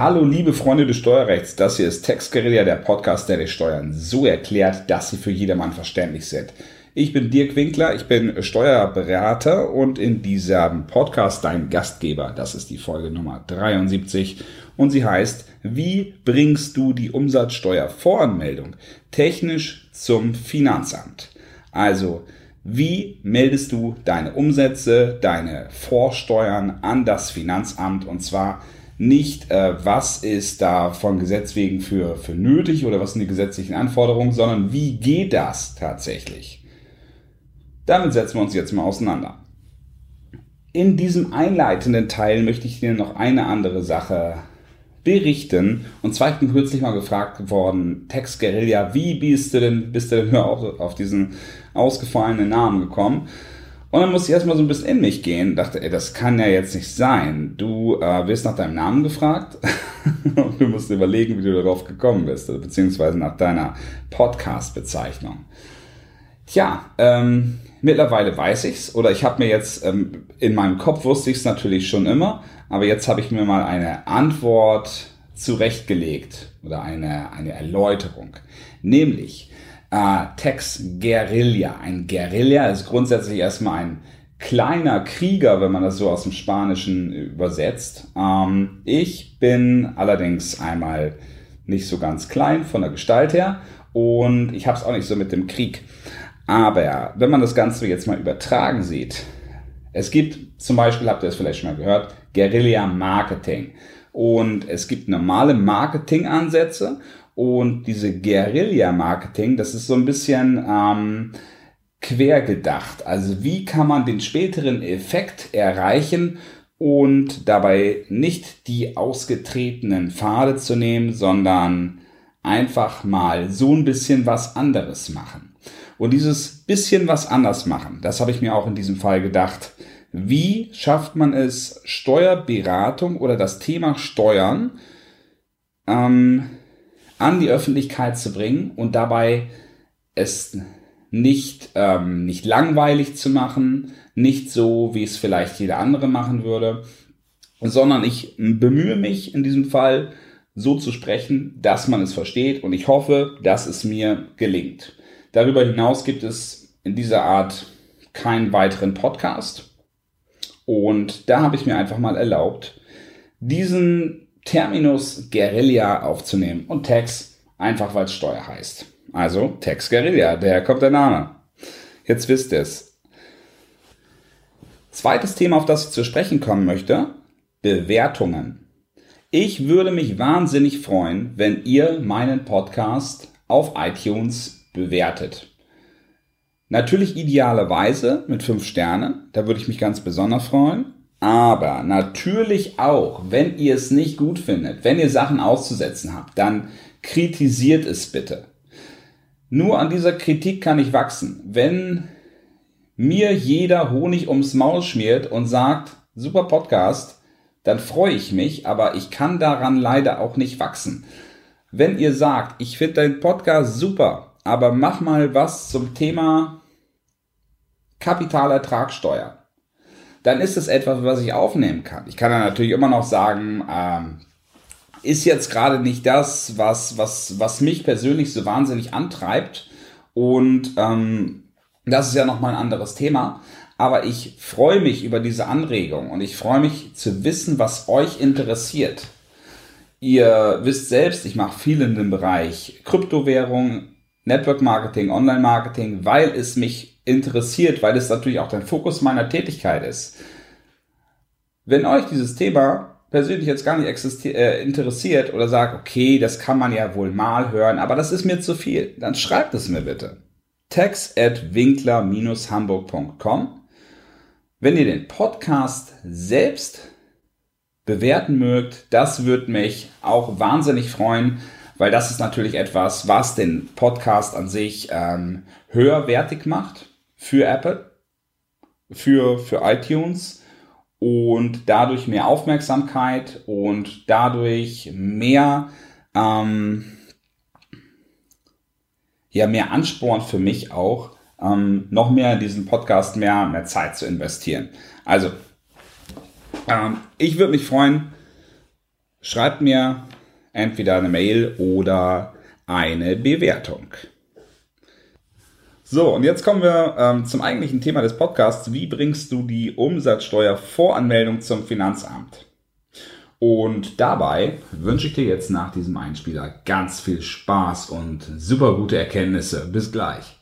Hallo liebe Freunde des Steuerrechts, das hier ist Tex Guerilla, der Podcast, der die Steuern so erklärt, dass sie für jedermann verständlich sind. Ich bin Dirk Winkler, ich bin Steuerberater und in diesem Podcast dein Gastgeber. Das ist die Folge Nummer 73 und sie heißt, wie bringst du die Umsatzsteuervoranmeldung technisch zum Finanzamt? Also, wie meldest du deine Umsätze, deine Vorsteuern an das Finanzamt und zwar nicht, äh, was ist da von Gesetz wegen für, für nötig oder was sind die gesetzlichen Anforderungen, sondern wie geht das tatsächlich? Damit setzen wir uns jetzt mal auseinander. In diesem einleitenden Teil möchte ich dir noch eine andere Sache berichten. Und zwar, ich bin kürzlich mal gefragt worden, Tex Guerilla, wie bist du denn, bist du denn auch auf diesen ausgefallenen Namen gekommen? Und dann musste ich erstmal so ein bisschen in mich gehen, dachte, ey, das kann ja jetzt nicht sein. Du äh, wirst nach deinem Namen gefragt und du musst überlegen, wie du darauf gekommen bist, beziehungsweise nach deiner Podcast-Bezeichnung. Tja, ähm, mittlerweile weiß ich's oder ich habe mir jetzt ähm, in meinem Kopf wusste ich es natürlich schon immer, aber jetzt habe ich mir mal eine Antwort zurechtgelegt oder eine eine Erläuterung, nämlich äh, Tex Guerilla. Ein Guerilla ist grundsätzlich erstmal ein kleiner Krieger, wenn man das so aus dem Spanischen übersetzt. Ähm, ich bin allerdings einmal nicht so ganz klein von der Gestalt her und ich habe es auch nicht so mit dem Krieg. Aber wenn man das Ganze jetzt mal übertragen sieht, es gibt zum Beispiel, habt ihr es vielleicht schon mal gehört, Guerilla Marketing. Und es gibt normale Marketingansätze und diese Guerilla-Marketing, das ist so ein bisschen ähm, quer gedacht. Also wie kann man den späteren Effekt erreichen und dabei nicht die ausgetretenen Pfade zu nehmen, sondern einfach mal so ein bisschen was anderes machen. Und dieses bisschen was anders machen, das habe ich mir auch in diesem Fall gedacht. Wie schafft man es, Steuerberatung oder das Thema Steuern ähm, an die Öffentlichkeit zu bringen und dabei es nicht, ähm, nicht langweilig zu machen, nicht so, wie es vielleicht jeder andere machen würde, sondern ich bemühe mich in diesem Fall so zu sprechen, dass man es versteht und ich hoffe, dass es mir gelingt. Darüber hinaus gibt es in dieser Art keinen weiteren Podcast und da habe ich mir einfach mal erlaubt, diesen Terminus Guerilla aufzunehmen und Tax einfach weil es Steuer heißt. Also Tax Guerilla, daher kommt der Name. Jetzt wisst ihr es. Zweites Thema, auf das ich zu sprechen kommen möchte, Bewertungen. Ich würde mich wahnsinnig freuen, wenn ihr meinen Podcast auf iTunes bewertet. Natürlich idealerweise mit fünf Sternen, da würde ich mich ganz besonders freuen. Aber natürlich auch, wenn ihr es nicht gut findet, wenn ihr Sachen auszusetzen habt, dann kritisiert es bitte. Nur an dieser Kritik kann ich wachsen. Wenn mir jeder Honig ums Maul schmiert und sagt, super Podcast, dann freue ich mich, aber ich kann daran leider auch nicht wachsen. Wenn ihr sagt, ich finde deinen Podcast super, aber mach mal was zum Thema Kapitalertragssteuer dann ist es etwas, was ich aufnehmen kann. Ich kann dann natürlich immer noch sagen, ähm, ist jetzt gerade nicht das, was, was, was mich persönlich so wahnsinnig antreibt. Und ähm, das ist ja nochmal ein anderes Thema. Aber ich freue mich über diese Anregung und ich freue mich zu wissen, was euch interessiert. Ihr wisst selbst, ich mache viel in dem Bereich Kryptowährung, Network Marketing, Online Marketing, weil es mich interessiert, weil es natürlich auch der Fokus meiner Tätigkeit ist. Wenn euch dieses Thema persönlich jetzt gar nicht äh, interessiert oder sagt, okay, das kann man ja wohl mal hören, aber das ist mir zu viel, dann schreibt es mir bitte. text at winkler-hamburg.com. Wenn ihr den Podcast selbst bewerten mögt, das würde mich auch wahnsinnig freuen, weil das ist natürlich etwas, was den Podcast an sich ähm, höherwertig macht für Apple, für, für iTunes und dadurch mehr Aufmerksamkeit und dadurch mehr, ähm, ja, mehr Ansporn für mich auch, ähm, noch mehr in diesen Podcast mehr, mehr Zeit zu investieren. Also, ähm, ich würde mich freuen, schreibt mir entweder eine Mail oder eine Bewertung. So, und jetzt kommen wir ähm, zum eigentlichen Thema des Podcasts. Wie bringst du die Umsatzsteuervoranmeldung zum Finanzamt? Und dabei wünsche ich dir jetzt nach diesem Einspieler ganz viel Spaß und super gute Erkenntnisse. Bis gleich.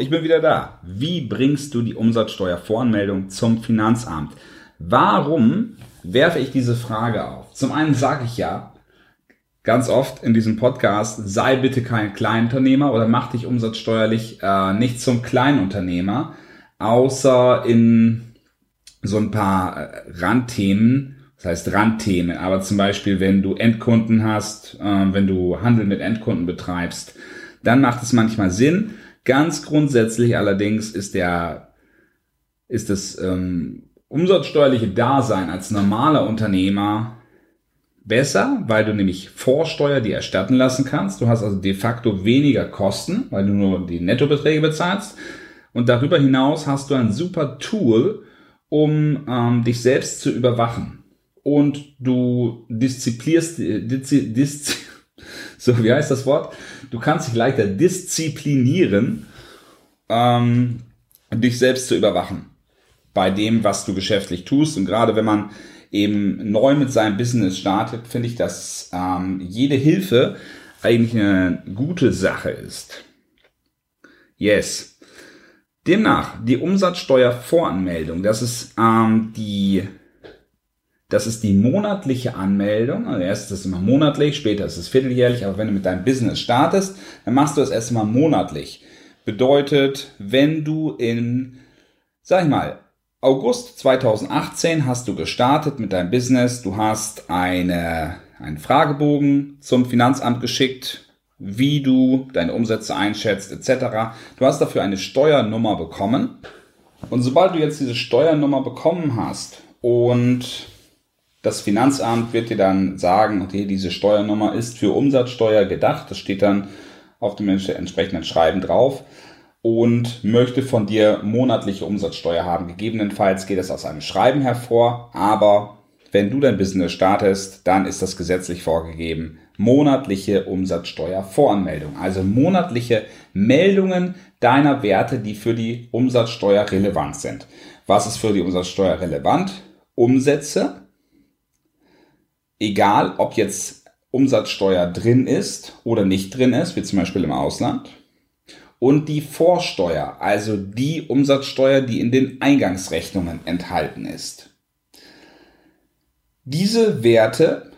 Ich bin wieder da. Wie bringst du die Umsatzsteuervoranmeldung zum Finanzamt? Warum werfe ich diese Frage auf? Zum einen sage ich ja ganz oft in diesem Podcast, sei bitte kein Kleinunternehmer oder mach dich umsatzsteuerlich äh, nicht zum Kleinunternehmer, außer in so ein paar äh, Randthemen, das heißt Randthemen, aber zum Beispiel, wenn du Endkunden hast, äh, wenn du Handel mit Endkunden betreibst, dann macht es manchmal Sinn, Ganz grundsätzlich allerdings ist der, ist das ähm, umsatzsteuerliche Dasein als normaler Unternehmer besser, weil du nämlich Vorsteuer dir erstatten lassen kannst. Du hast also de facto weniger Kosten, weil du nur die Nettobeträge bezahlst. Und darüber hinaus hast du ein super Tool, um ähm, dich selbst zu überwachen. Und du disziplinierst, diszi, diszi, so wie heißt das Wort? Du kannst dich leichter disziplinieren, ähm, dich selbst zu überwachen bei dem, was du geschäftlich tust. Und gerade wenn man eben neu mit seinem Business startet, finde ich, dass ähm, jede Hilfe eigentlich eine gute Sache ist. Yes. Demnach, die Umsatzsteuervoranmeldung, das ist ähm, die das ist die monatliche Anmeldung. Also erst ist es immer monatlich, später ist es vierteljährlich, aber wenn du mit deinem Business startest, dann machst du es erstmal monatlich. Bedeutet, wenn du in, sag ich mal, August 2018 hast du gestartet mit deinem Business, du hast eine, einen Fragebogen zum Finanzamt geschickt, wie du deine Umsätze einschätzt, etc. Du hast dafür eine Steuernummer bekommen. Und sobald du jetzt diese Steuernummer bekommen hast und das Finanzamt wird dir dann sagen, okay, diese Steuernummer ist für Umsatzsteuer gedacht. Das steht dann auf dem entsprechenden Schreiben drauf und möchte von dir monatliche Umsatzsteuer haben. Gegebenenfalls geht das aus einem Schreiben hervor, aber wenn du dein Business startest, dann ist das gesetzlich vorgegeben. Monatliche Umsatzsteuervoranmeldung, also monatliche Meldungen deiner Werte, die für die Umsatzsteuer relevant sind. Was ist für die Umsatzsteuer relevant? Umsätze, egal ob jetzt Umsatzsteuer drin ist oder nicht drin ist, wie zum Beispiel im Ausland. Und die Vorsteuer, also die Umsatzsteuer, die in den Eingangsrechnungen enthalten ist. Diese Werte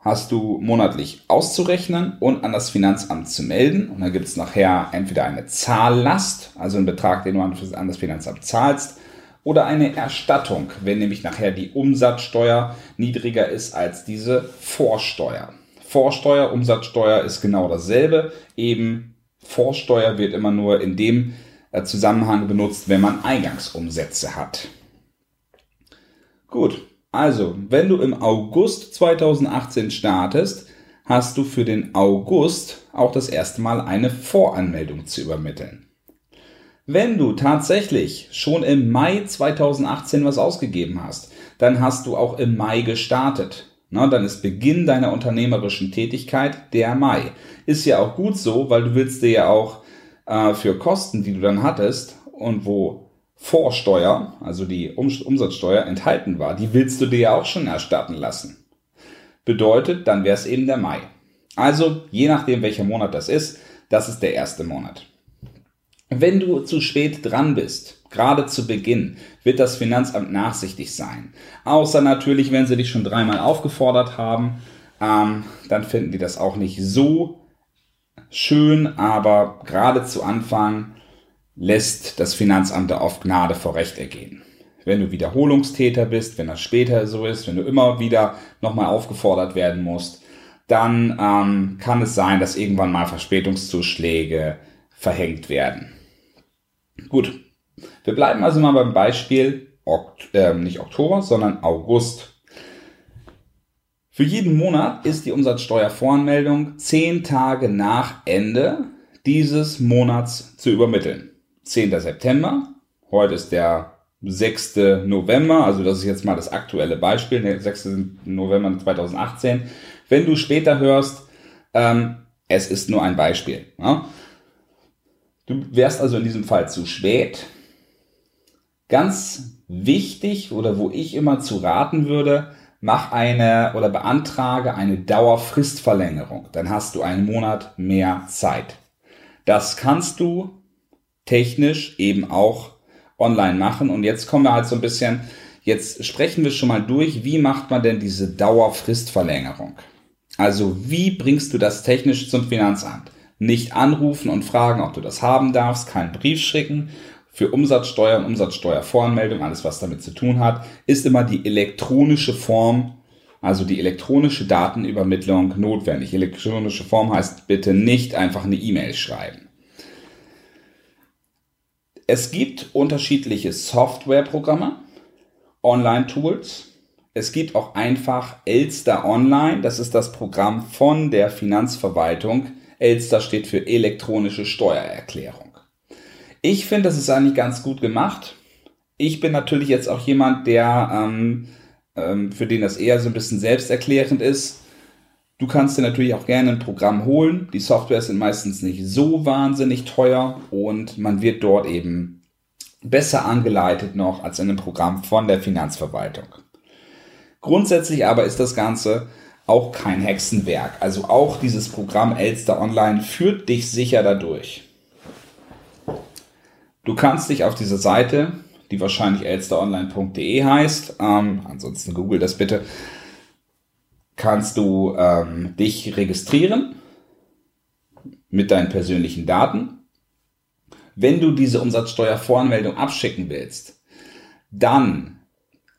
hast du monatlich auszurechnen und an das Finanzamt zu melden. Und dann gibt es nachher entweder eine Zahllast, also einen Betrag, den du an das Finanzamt zahlst, oder eine Erstattung, wenn nämlich nachher die Umsatzsteuer niedriger ist als diese Vorsteuer. Vorsteuer, Umsatzsteuer ist genau dasselbe. Eben Vorsteuer wird immer nur in dem äh, Zusammenhang benutzt, wenn man Eingangsumsätze hat. Gut, also wenn du im August 2018 startest, hast du für den August auch das erste Mal eine Voranmeldung zu übermitteln. Wenn du tatsächlich schon im Mai 2018 was ausgegeben hast, dann hast du auch im Mai gestartet. Na, dann ist Beginn deiner unternehmerischen Tätigkeit der Mai. Ist ja auch gut so, weil du willst dir ja auch äh, für Kosten, die du dann hattest und wo Vorsteuer, also die um Umsatzsteuer enthalten war, die willst du dir ja auch schon erstatten lassen. Bedeutet, dann wäre es eben der Mai. Also, je nachdem, welcher Monat das ist, das ist der erste Monat. Wenn du zu spät dran bist, gerade zu Beginn, wird das Finanzamt nachsichtig sein. Außer natürlich, wenn sie dich schon dreimal aufgefordert haben, ähm, dann finden die das auch nicht so schön, aber gerade zu Anfang lässt das Finanzamt da auf Gnade vor Recht ergehen. Wenn du Wiederholungstäter bist, wenn das später so ist, wenn du immer wieder nochmal aufgefordert werden musst, dann ähm, kann es sein, dass irgendwann mal Verspätungszuschläge verhängt werden. Gut, wir bleiben also mal beim Beispiel Okt äh, nicht Oktober, sondern August. Für jeden Monat ist die Umsatzsteuervoranmeldung zehn Tage nach Ende dieses Monats zu übermitteln. 10. September, heute ist der 6. November, also das ist jetzt mal das aktuelle Beispiel, der 6. November 2018. Wenn du später hörst, ähm, es ist nur ein Beispiel. Ja? Du wärst also in diesem Fall zu spät. Ganz wichtig oder wo ich immer zu raten würde, mach eine oder beantrage eine Dauerfristverlängerung. Dann hast du einen Monat mehr Zeit. Das kannst du technisch eben auch online machen. Und jetzt kommen wir halt so ein bisschen, jetzt sprechen wir schon mal durch, wie macht man denn diese Dauerfristverlängerung? Also wie bringst du das technisch zum Finanzamt? Nicht anrufen und fragen, ob du das haben darfst, keinen Brief schicken. Für Umsatzsteuer und Umsatzsteuervoranmeldung, alles was damit zu tun hat, ist immer die elektronische Form, also die elektronische Datenübermittlung notwendig. Elektronische Form heißt bitte nicht einfach eine E-Mail schreiben. Es gibt unterschiedliche Softwareprogramme, Online-Tools. Es gibt auch einfach Elster Online. Das ist das Programm von der Finanzverwaltung. Elster steht für elektronische Steuererklärung. Ich finde, das ist eigentlich ganz gut gemacht. Ich bin natürlich jetzt auch jemand, der ähm, ähm, für den das eher so ein bisschen selbsterklärend ist. Du kannst dir natürlich auch gerne ein Programm holen. Die Software sind meistens nicht so wahnsinnig teuer und man wird dort eben besser angeleitet noch als in einem Programm von der Finanzverwaltung. Grundsätzlich aber ist das Ganze auch kein Hexenwerk. Also auch dieses Programm Elster Online führt dich sicher dadurch. Du kannst dich auf dieser Seite, die wahrscheinlich elsteronline.de heißt, ähm, ansonsten google das bitte, kannst du ähm, dich registrieren mit deinen persönlichen Daten. Wenn du diese Umsatzsteuervoranmeldung abschicken willst, dann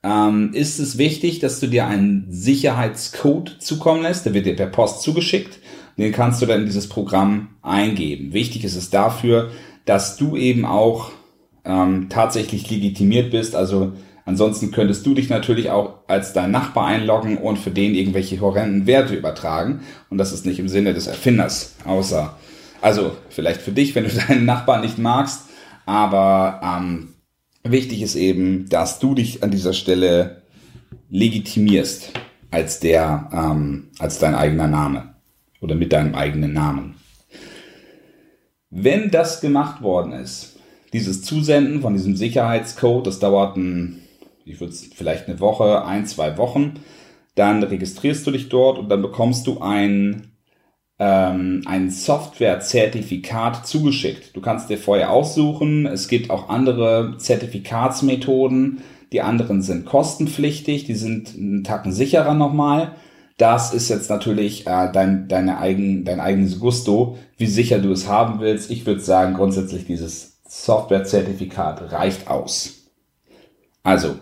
ähm, ist es wichtig, dass du dir einen Sicherheitscode zukommen lässt. Der wird dir per Post zugeschickt. Den kannst du dann in dieses Programm eingeben. Wichtig ist es dafür, dass du eben auch ähm, tatsächlich legitimiert bist, also Ansonsten könntest du dich natürlich auch als dein Nachbar einloggen und für den irgendwelche horrenden Werte übertragen. Und das ist nicht im Sinne des Erfinders, außer, also vielleicht für dich, wenn du deinen Nachbarn nicht magst. Aber ähm, wichtig ist eben, dass du dich an dieser Stelle legitimierst als der, ähm, als dein eigener Name oder mit deinem eigenen Namen. Wenn das gemacht worden ist, dieses Zusenden von diesem Sicherheitscode, das dauert ein ich würde vielleicht eine Woche, ein, zwei Wochen. Dann registrierst du dich dort und dann bekommst du ein, ähm, ein Software-Zertifikat zugeschickt. Du kannst dir vorher aussuchen. Es gibt auch andere Zertifikatsmethoden. Die anderen sind kostenpflichtig, die sind einen Tacken sicherer nochmal. Das ist jetzt natürlich äh, dein, deine eigen, dein eigenes Gusto, wie sicher du es haben willst. Ich würde sagen, grundsätzlich dieses Software-Zertifikat reicht aus. Also,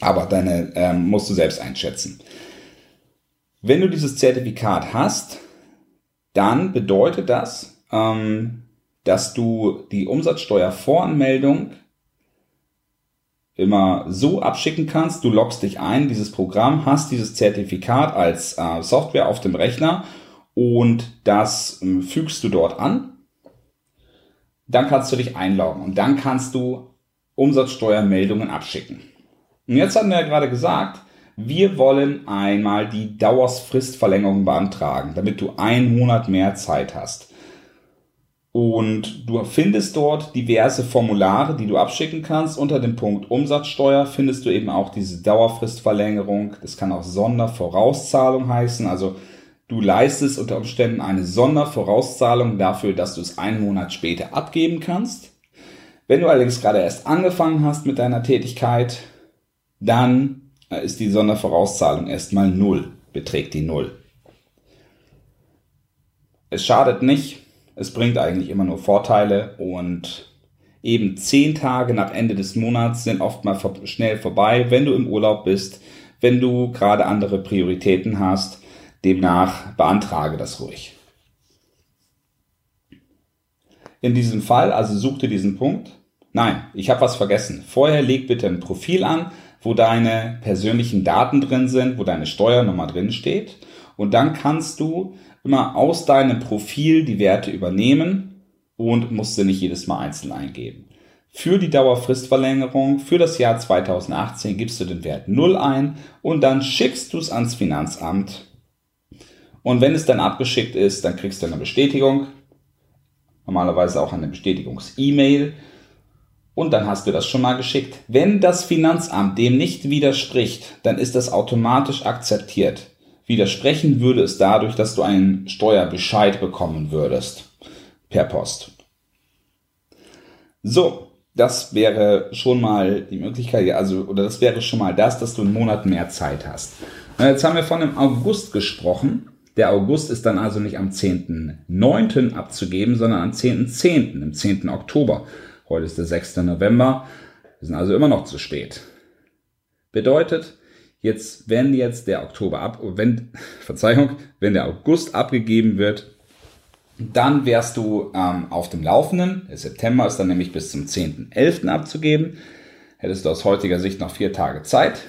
aber deine ähm, musst du selbst einschätzen. Wenn du dieses Zertifikat hast, dann bedeutet das, ähm, dass du die Umsatzsteuervoranmeldung immer so abschicken kannst. Du loggst dich ein, dieses Programm, hast dieses Zertifikat als äh, Software auf dem Rechner und das äh, fügst du dort an. Dann kannst du dich einloggen und dann kannst du Umsatzsteuermeldungen abschicken. Und jetzt hatten wir ja gerade gesagt, wir wollen einmal die Dauersfristverlängerung beantragen, damit du einen Monat mehr Zeit hast. Und du findest dort diverse Formulare, die du abschicken kannst. Unter dem Punkt Umsatzsteuer findest du eben auch diese Dauerfristverlängerung. Das kann auch Sondervorauszahlung heißen. Also du leistest unter Umständen eine Sondervorauszahlung dafür, dass du es einen Monat später abgeben kannst. Wenn du allerdings gerade erst angefangen hast mit deiner Tätigkeit, dann ist die Sondervorauszahlung erstmal null, beträgt die null. Es schadet nicht, es bringt eigentlich immer nur Vorteile und eben zehn Tage nach Ende des Monats sind oft mal schnell vorbei, wenn du im Urlaub bist, wenn du gerade andere Prioritäten hast. Demnach beantrage das ruhig. in diesem Fall, also such dir diesen Punkt. Nein, ich habe was vergessen. Vorher leg bitte ein Profil an, wo deine persönlichen Daten drin sind, wo deine Steuernummer drin steht. Und dann kannst du immer aus deinem Profil die Werte übernehmen und musst sie nicht jedes Mal einzeln eingeben. Für die Dauerfristverlängerung für das Jahr 2018 gibst du den Wert 0 ein und dann schickst du es ans Finanzamt. Und wenn es dann abgeschickt ist, dann kriegst du eine Bestätigung. Normalerweise auch eine Bestätigungs-E-Mail. Und dann hast du das schon mal geschickt. Wenn das Finanzamt dem nicht widerspricht, dann ist das automatisch akzeptiert. Widersprechen würde es dadurch, dass du einen Steuerbescheid bekommen würdest. Per Post. So, das wäre schon mal die Möglichkeit, also, oder das wäre schon mal das, dass du einen Monat mehr Zeit hast. Jetzt haben wir von dem August gesprochen. Der August ist dann also nicht am 10.9. abzugeben, sondern am 10.10., im 10. Oktober. Heute ist der 6. November. Wir sind also immer noch zu spät. Bedeutet, jetzt, wenn jetzt der Oktober ab, wenn, Verzeihung, wenn der August abgegeben wird, dann wärst du ähm, auf dem Laufenden. Der September ist dann nämlich bis zum 10.11. abzugeben. Hättest du aus heutiger Sicht noch vier Tage Zeit.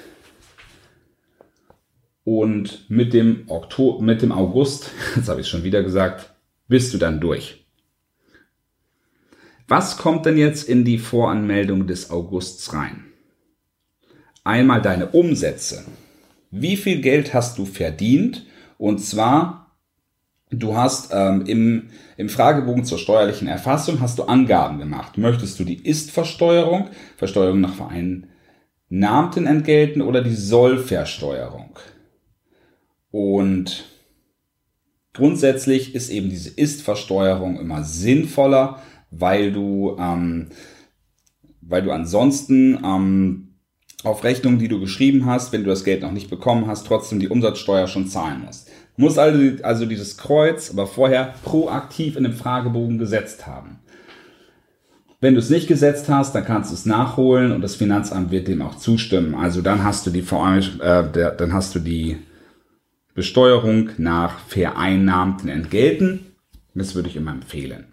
Und mit dem, Oktober, mit dem August, jetzt habe ich es schon wieder gesagt, bist du dann durch. Was kommt denn jetzt in die Voranmeldung des Augusts rein? Einmal deine Umsätze. Wie viel Geld hast du verdient? Und zwar Du hast ähm, im, im Fragebogen zur steuerlichen Erfassung hast du Angaben gemacht. Möchtest du die Ist-Versteuerung, Versteuerung nach vereinnahmten Entgelten oder die Soll-Versteuerung? Und grundsätzlich ist eben diese Ist-Versteuerung immer sinnvoller, weil du, ähm, weil du ansonsten ähm, auf Rechnungen, die du geschrieben hast, wenn du das Geld noch nicht bekommen hast, trotzdem die Umsatzsteuer schon zahlen musst muss also, also dieses Kreuz aber vorher proaktiv in dem Fragebogen gesetzt haben. Wenn du es nicht gesetzt hast, dann kannst du es nachholen und das Finanzamt wird dem auch zustimmen. Also dann hast du die, äh, dann hast du die Besteuerung nach vereinnahmten Entgelten. Das würde ich immer empfehlen.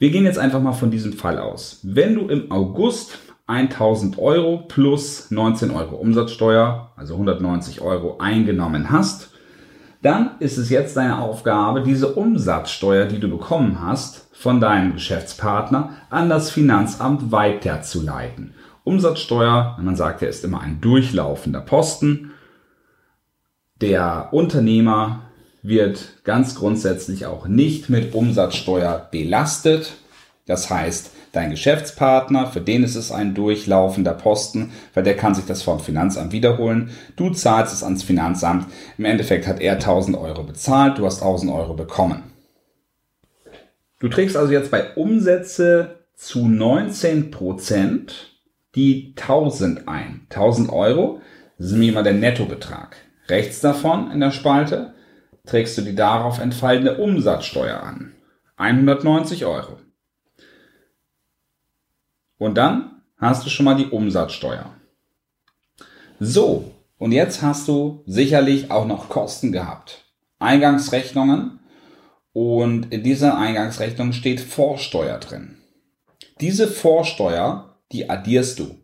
Wir gehen jetzt einfach mal von diesem Fall aus. Wenn du im August 1000 Euro plus 19 Euro Umsatzsteuer, also 190 Euro eingenommen hast, dann ist es jetzt deine Aufgabe, diese Umsatzsteuer, die du bekommen hast, von deinem Geschäftspartner an das Finanzamt weiterzuleiten. Umsatzsteuer, man sagt ja, ist immer ein durchlaufender Posten. Der Unternehmer wird ganz grundsätzlich auch nicht mit Umsatzsteuer belastet. Das heißt, dein Geschäftspartner, für den ist es ein durchlaufender Posten, weil der kann sich das vom Finanzamt wiederholen. Du zahlst es ans Finanzamt. Im Endeffekt hat er 1000 Euro bezahlt, du hast 1000 Euro bekommen. Du trägst also jetzt bei Umsätze zu 19 Prozent die 1000 ein. 1000 Euro, mir immer der Nettobetrag. Rechts davon in der Spalte trägst du die darauf entfallende Umsatzsteuer an. 190 Euro. Und dann hast du schon mal die Umsatzsteuer. So, und jetzt hast du sicherlich auch noch Kosten gehabt. Eingangsrechnungen und in dieser Eingangsrechnung steht Vorsteuer drin. Diese Vorsteuer, die addierst du.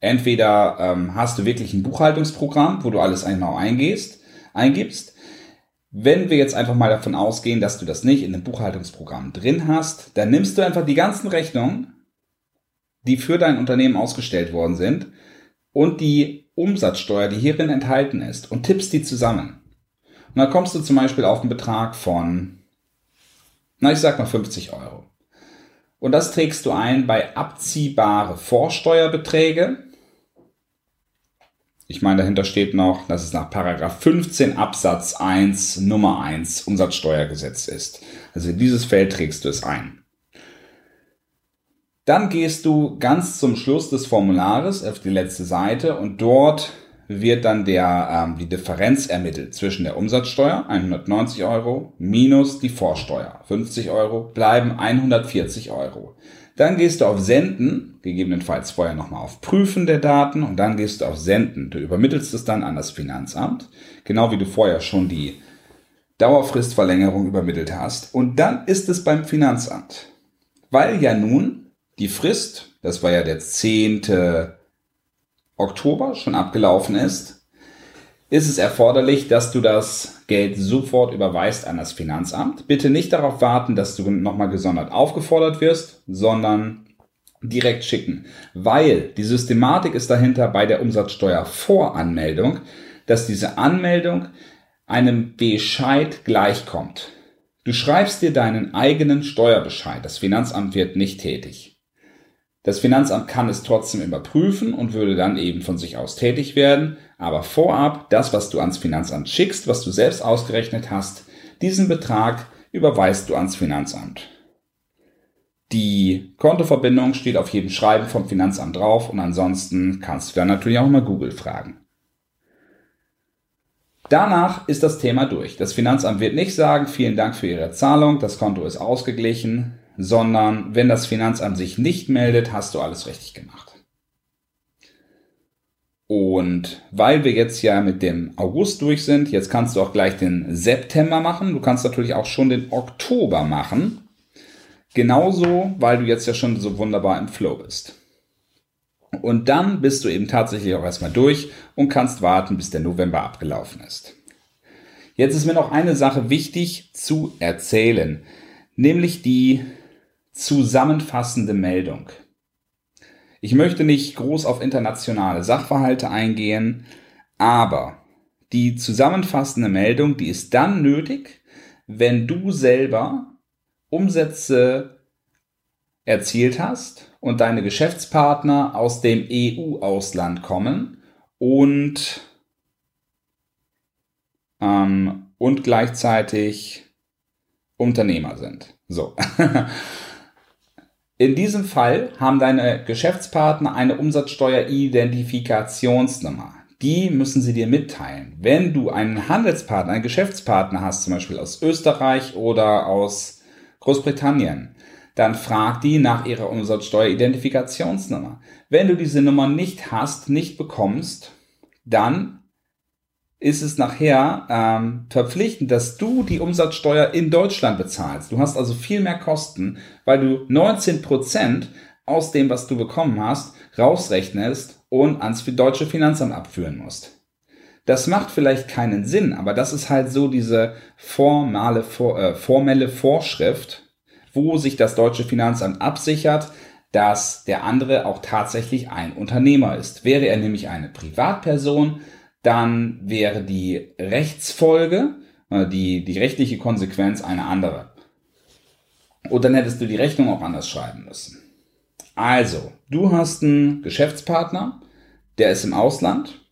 Entweder ähm, hast du wirklich ein Buchhaltungsprogramm, wo du alles genau eingehst, eingibst. Wenn wir jetzt einfach mal davon ausgehen, dass du das nicht in dem Buchhaltungsprogramm drin hast, dann nimmst du einfach die ganzen Rechnungen die für dein Unternehmen ausgestellt worden sind und die Umsatzsteuer, die hierin enthalten ist und tippst die zusammen. Und dann kommst du zum Beispiel auf einen Betrag von, na ich sag mal 50 Euro. Und das trägst du ein bei abziehbare Vorsteuerbeträge. Ich meine, dahinter steht noch, dass es nach Paragraph 15 Absatz 1 Nummer 1 Umsatzsteuergesetz ist. Also in dieses Feld trägst du es ein. Dann gehst du ganz zum Schluss des Formulares auf die letzte Seite und dort wird dann der, ähm, die Differenz ermittelt zwischen der Umsatzsteuer 190 Euro minus die Vorsteuer 50 Euro bleiben 140 Euro. Dann gehst du auf Senden, gegebenenfalls vorher nochmal auf Prüfen der Daten und dann gehst du auf Senden. Du übermittelst es dann an das Finanzamt, genau wie du vorher schon die Dauerfristverlängerung übermittelt hast. Und dann ist es beim Finanzamt. Weil ja nun die Frist, das war ja der 10. Oktober, schon abgelaufen ist, ist es erforderlich, dass du das Geld sofort überweist an das Finanzamt. Bitte nicht darauf warten, dass du nochmal gesondert aufgefordert wirst, sondern direkt schicken. Weil die Systematik ist dahinter bei der Umsatzsteuervoranmeldung, dass diese Anmeldung einem Bescheid gleichkommt. Du schreibst dir deinen eigenen Steuerbescheid. Das Finanzamt wird nicht tätig. Das Finanzamt kann es trotzdem überprüfen und würde dann eben von sich aus tätig werden. Aber vorab, das, was du ans Finanzamt schickst, was du selbst ausgerechnet hast, diesen Betrag überweist du ans Finanzamt. Die Kontoverbindung steht auf jedem Schreiben vom Finanzamt drauf und ansonsten kannst du dann natürlich auch mal Google fragen. Danach ist das Thema durch. Das Finanzamt wird nicht sagen, vielen Dank für Ihre Zahlung, das Konto ist ausgeglichen, sondern wenn das Finanzamt sich nicht meldet, hast du alles richtig gemacht. Und weil wir jetzt ja mit dem August durch sind, jetzt kannst du auch gleich den September machen. Du kannst natürlich auch schon den Oktober machen. Genauso, weil du jetzt ja schon so wunderbar im Flow bist. Und dann bist du eben tatsächlich auch erstmal durch und kannst warten, bis der November abgelaufen ist. Jetzt ist mir noch eine Sache wichtig zu erzählen, nämlich die zusammenfassende Meldung. Ich möchte nicht groß auf internationale Sachverhalte eingehen, aber die zusammenfassende Meldung, die ist dann nötig, wenn du selber Umsätze erzielt hast und deine Geschäftspartner aus dem EU-Ausland kommen und, ähm, und gleichzeitig Unternehmer sind. So. In diesem Fall haben deine Geschäftspartner eine Umsatzsteueridentifikationsnummer. Die müssen sie dir mitteilen. Wenn du einen Handelspartner, einen Geschäftspartner hast, zum Beispiel aus Österreich oder aus Großbritannien, dann frag die nach ihrer Umsatzsteueridentifikationsnummer. Wenn du diese Nummer nicht hast, nicht bekommst, dann ist es nachher ähm, verpflichtend, dass du die Umsatzsteuer in Deutschland bezahlst. Du hast also viel mehr Kosten, weil du 19 Prozent aus dem, was du bekommen hast, rausrechnest und ans deutsche Finanzamt abführen musst. Das macht vielleicht keinen Sinn, aber das ist halt so diese formale, for, äh, formelle Vorschrift, wo sich das deutsche Finanzamt absichert, dass der andere auch tatsächlich ein Unternehmer ist. Wäre er nämlich eine Privatperson, dann wäre die Rechtsfolge, äh, die, die rechtliche Konsequenz eine andere. Und dann hättest du die Rechnung auch anders schreiben müssen. Also, du hast einen Geschäftspartner, der ist im Ausland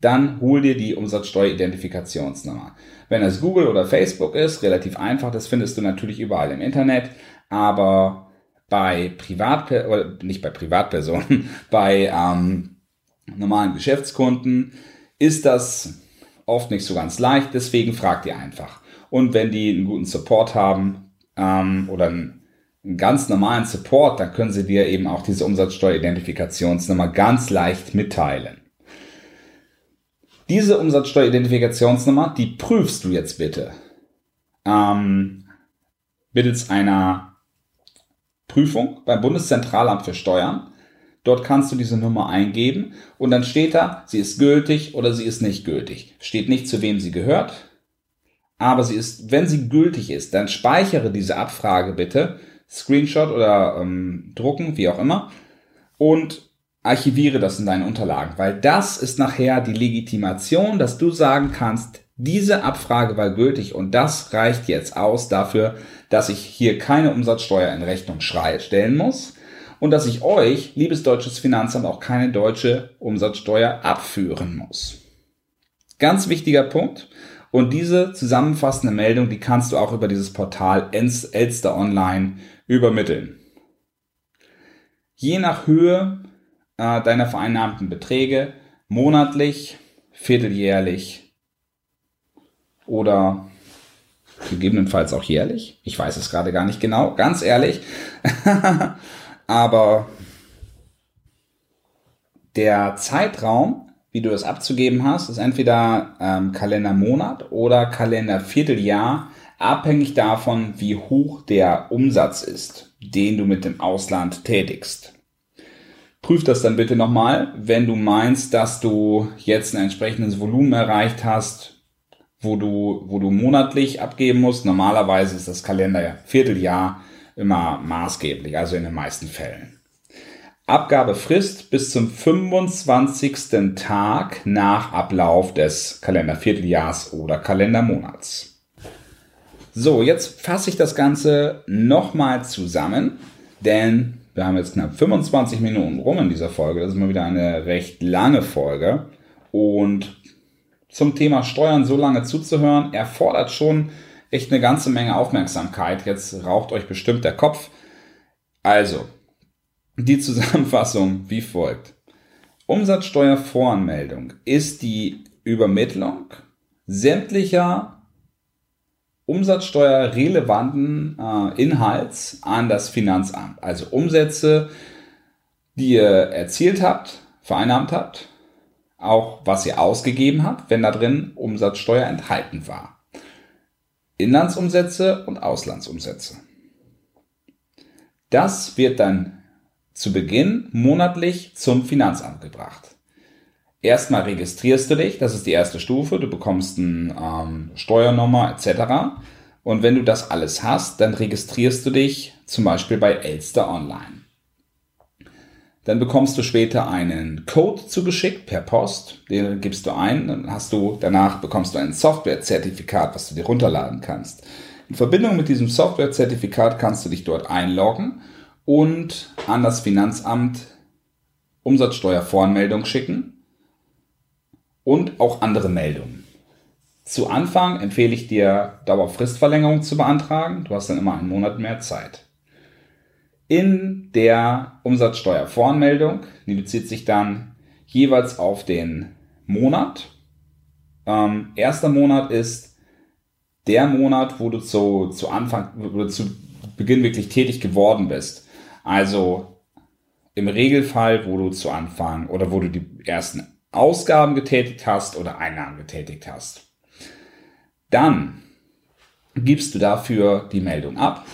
dann hol dir die Umsatzsteueridentifikationsnummer. Wenn es Google oder Facebook ist, relativ einfach, das findest du natürlich überall im Internet, aber bei Privat oder nicht bei Privatpersonen, bei ähm, normalen Geschäftskunden ist das oft nicht so ganz leicht, deswegen frag dir einfach. Und wenn die einen guten Support haben ähm, oder einen, einen ganz normalen Support, dann können sie dir eben auch diese Umsatzsteueridentifikationsnummer ganz leicht mitteilen. Diese Umsatzsteueridentifikationsnummer, die prüfst du jetzt bitte. Ähm, mittels einer Prüfung beim Bundeszentralamt für Steuern. Dort kannst du diese Nummer eingeben und dann steht da, sie ist gültig oder sie ist nicht gültig. Steht nicht, zu wem sie gehört, aber sie ist, wenn sie gültig ist, dann speichere diese Abfrage bitte, Screenshot oder ähm, drucken, wie auch immer, und archiviere das in deinen Unterlagen, weil das ist nachher die Legitimation, dass du sagen kannst, diese Abfrage war gültig und das reicht jetzt aus dafür, dass ich hier keine Umsatzsteuer in Rechnung stellen muss und dass ich euch, liebes deutsches Finanzamt, auch keine deutsche Umsatzsteuer abführen muss. Ganz wichtiger Punkt. Und diese zusammenfassende Meldung, die kannst du auch über dieses Portal Elster Online übermitteln. Je nach Höhe äh, deiner vereinnahmten Beträge monatlich, vierteljährlich oder gegebenenfalls auch jährlich. Ich weiß es gerade gar nicht genau, ganz ehrlich. Aber der Zeitraum, wie du es abzugeben hast, ist entweder ähm, Kalendermonat oder Kalendervierteljahr abhängig davon, wie hoch der Umsatz ist, den du mit dem Ausland tätigst. Prüf das dann bitte nochmal, wenn du meinst, dass du jetzt ein entsprechendes Volumen erreicht hast, wo du, wo du monatlich abgeben musst. Normalerweise ist das Kalender Vierteljahr immer maßgeblich, also in den meisten Fällen. Abgabefrist bis zum 25. Tag nach Ablauf des Kalendervierteljahrs oder Kalendermonats. So, jetzt fasse ich das Ganze nochmal zusammen, denn wir haben jetzt knapp 25 Minuten rum in dieser Folge. Das ist mal wieder eine recht lange Folge. Und zum Thema Steuern so lange zuzuhören, erfordert schon echt eine ganze Menge Aufmerksamkeit. Jetzt raucht euch bestimmt der Kopf. Also, die Zusammenfassung wie folgt. Umsatzsteuervoranmeldung ist die Übermittlung sämtlicher umsatzsteuerrelevanten äh, Inhalts an das Finanzamt. Also Umsätze, die ihr erzielt habt, vereinnahmt habt, auch was ihr ausgegeben habt, wenn da drin Umsatzsteuer enthalten war. Inlandsumsätze und Auslandsumsätze. Das wird dann zu Beginn monatlich zum Finanzamt gebracht. Erstmal registrierst du dich, das ist die erste Stufe, du bekommst eine ähm, Steuernummer etc. Und wenn du das alles hast, dann registrierst du dich zum Beispiel bei Elster Online. Dann bekommst du später einen Code zugeschickt per Post, den gibst du ein, dann hast du, danach bekommst du ein Softwarezertifikat, was du dir runterladen kannst. In Verbindung mit diesem Softwarezertifikat kannst du dich dort einloggen und an das Finanzamt Umsatzsteuervoranmeldung schicken und auch andere Meldungen. Zu Anfang empfehle ich dir, Dauerfristverlängerung zu beantragen. Du hast dann immer einen Monat mehr Zeit. In der Umsatzsteuervoranmeldung, die bezieht sich dann jeweils auf den Monat. Ähm, erster Monat ist der Monat, wo du zu, zu Anfang, wo du zu Beginn wirklich tätig geworden bist. Also im Regelfall, wo du zu Anfang oder wo du die ersten Ausgaben getätigt hast oder Einnahmen getätigt hast. Dann gibst du dafür die Meldung ab.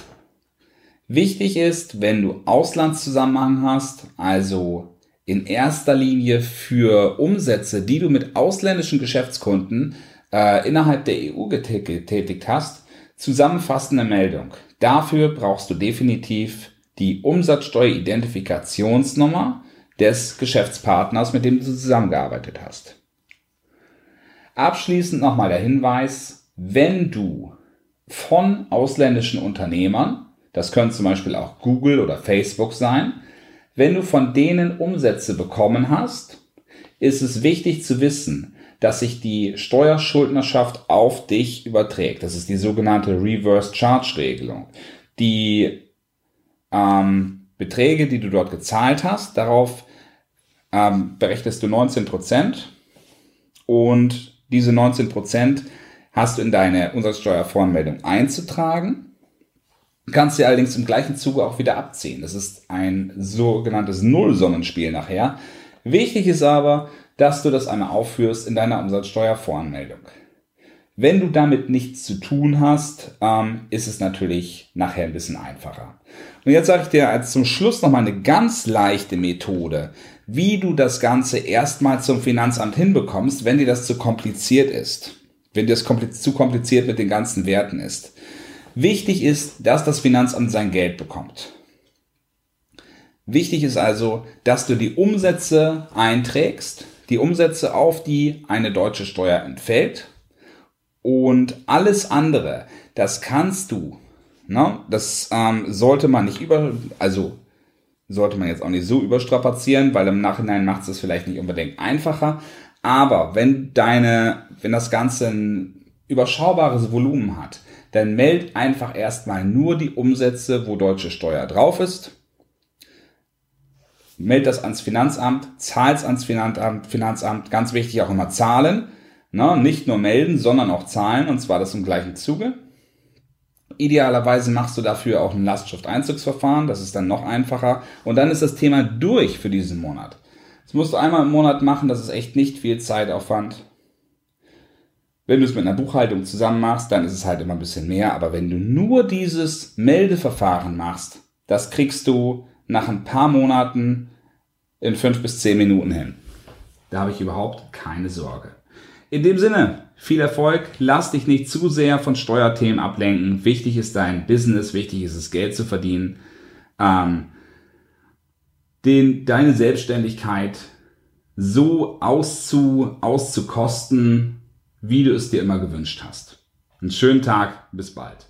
Wichtig ist, wenn du Auslandszusammenhang hast, also in erster Linie für Umsätze, die du mit ausländischen Geschäftskunden äh, innerhalb der EU getätigt hast, zusammenfassende Meldung. Dafür brauchst du definitiv die Umsatzsteueridentifikationsnummer des Geschäftspartners, mit dem du zusammengearbeitet hast. Abschließend nochmal der Hinweis, wenn du von ausländischen Unternehmern, das können zum Beispiel auch Google oder Facebook sein, wenn du von denen Umsätze bekommen hast, ist es wichtig zu wissen, dass sich die Steuerschuldnerschaft auf dich überträgt. Das ist die sogenannte Reverse Charge Regelung. Die ähm, Beträge, die du dort gezahlt hast, darauf ähm, berechnest du 19 Prozent und diese 19 Prozent hast du in deine Umsatzsteuervoranmeldung einzutragen, kannst sie allerdings im gleichen Zuge auch wieder abziehen. Das ist ein sogenanntes Nullsummenspiel nachher. Wichtig ist aber, dass du das einmal aufführst in deiner Umsatzsteuervoranmeldung. Wenn du damit nichts zu tun hast, ähm, ist es natürlich nachher ein bisschen einfacher. Und jetzt sage ich dir als zum Schluss noch mal eine ganz leichte Methode, wie du das Ganze erstmal zum Finanzamt hinbekommst, wenn dir das zu kompliziert ist. Wenn dir das zu kompliziert mit den ganzen Werten ist. Wichtig ist, dass das Finanzamt sein Geld bekommt. Wichtig ist also, dass du die Umsätze einträgst, die Umsätze, auf die eine deutsche Steuer entfällt und alles andere, das kannst du. Ne? Das ähm, sollte man nicht über, also sollte man jetzt auch nicht so überstrapazieren, weil im Nachhinein macht es vielleicht nicht unbedingt einfacher. Aber wenn deine, wenn das Ganze ein überschaubares Volumen hat, dann meld einfach erstmal nur die Umsätze, wo deutsche Steuer drauf ist. Meld das ans Finanzamt, zahl's ans Finanzamt, Finanzamt, ganz wichtig auch immer zahlen. Na, nicht nur melden, sondern auch zahlen, und zwar das im gleichen Zuge. Idealerweise machst du dafür auch ein Lastschrifteinzugsverfahren, das ist dann noch einfacher. Und dann ist das Thema durch für diesen Monat. Das musst du einmal im Monat machen, das ist echt nicht viel Zeitaufwand. Wenn du es mit einer Buchhaltung zusammen machst, dann ist es halt immer ein bisschen mehr. Aber wenn du nur dieses Meldeverfahren machst, das kriegst du nach ein paar Monaten in fünf bis zehn Minuten hin. Da habe ich überhaupt keine Sorge. In dem Sinne, viel Erfolg. Lass dich nicht zu sehr von Steuerthemen ablenken. Wichtig ist dein Business, wichtig ist es, Geld zu verdienen. Ähm, den, deine Selbstständigkeit so auszu, auszukosten, wie du es dir immer gewünscht hast. Einen schönen Tag, bis bald.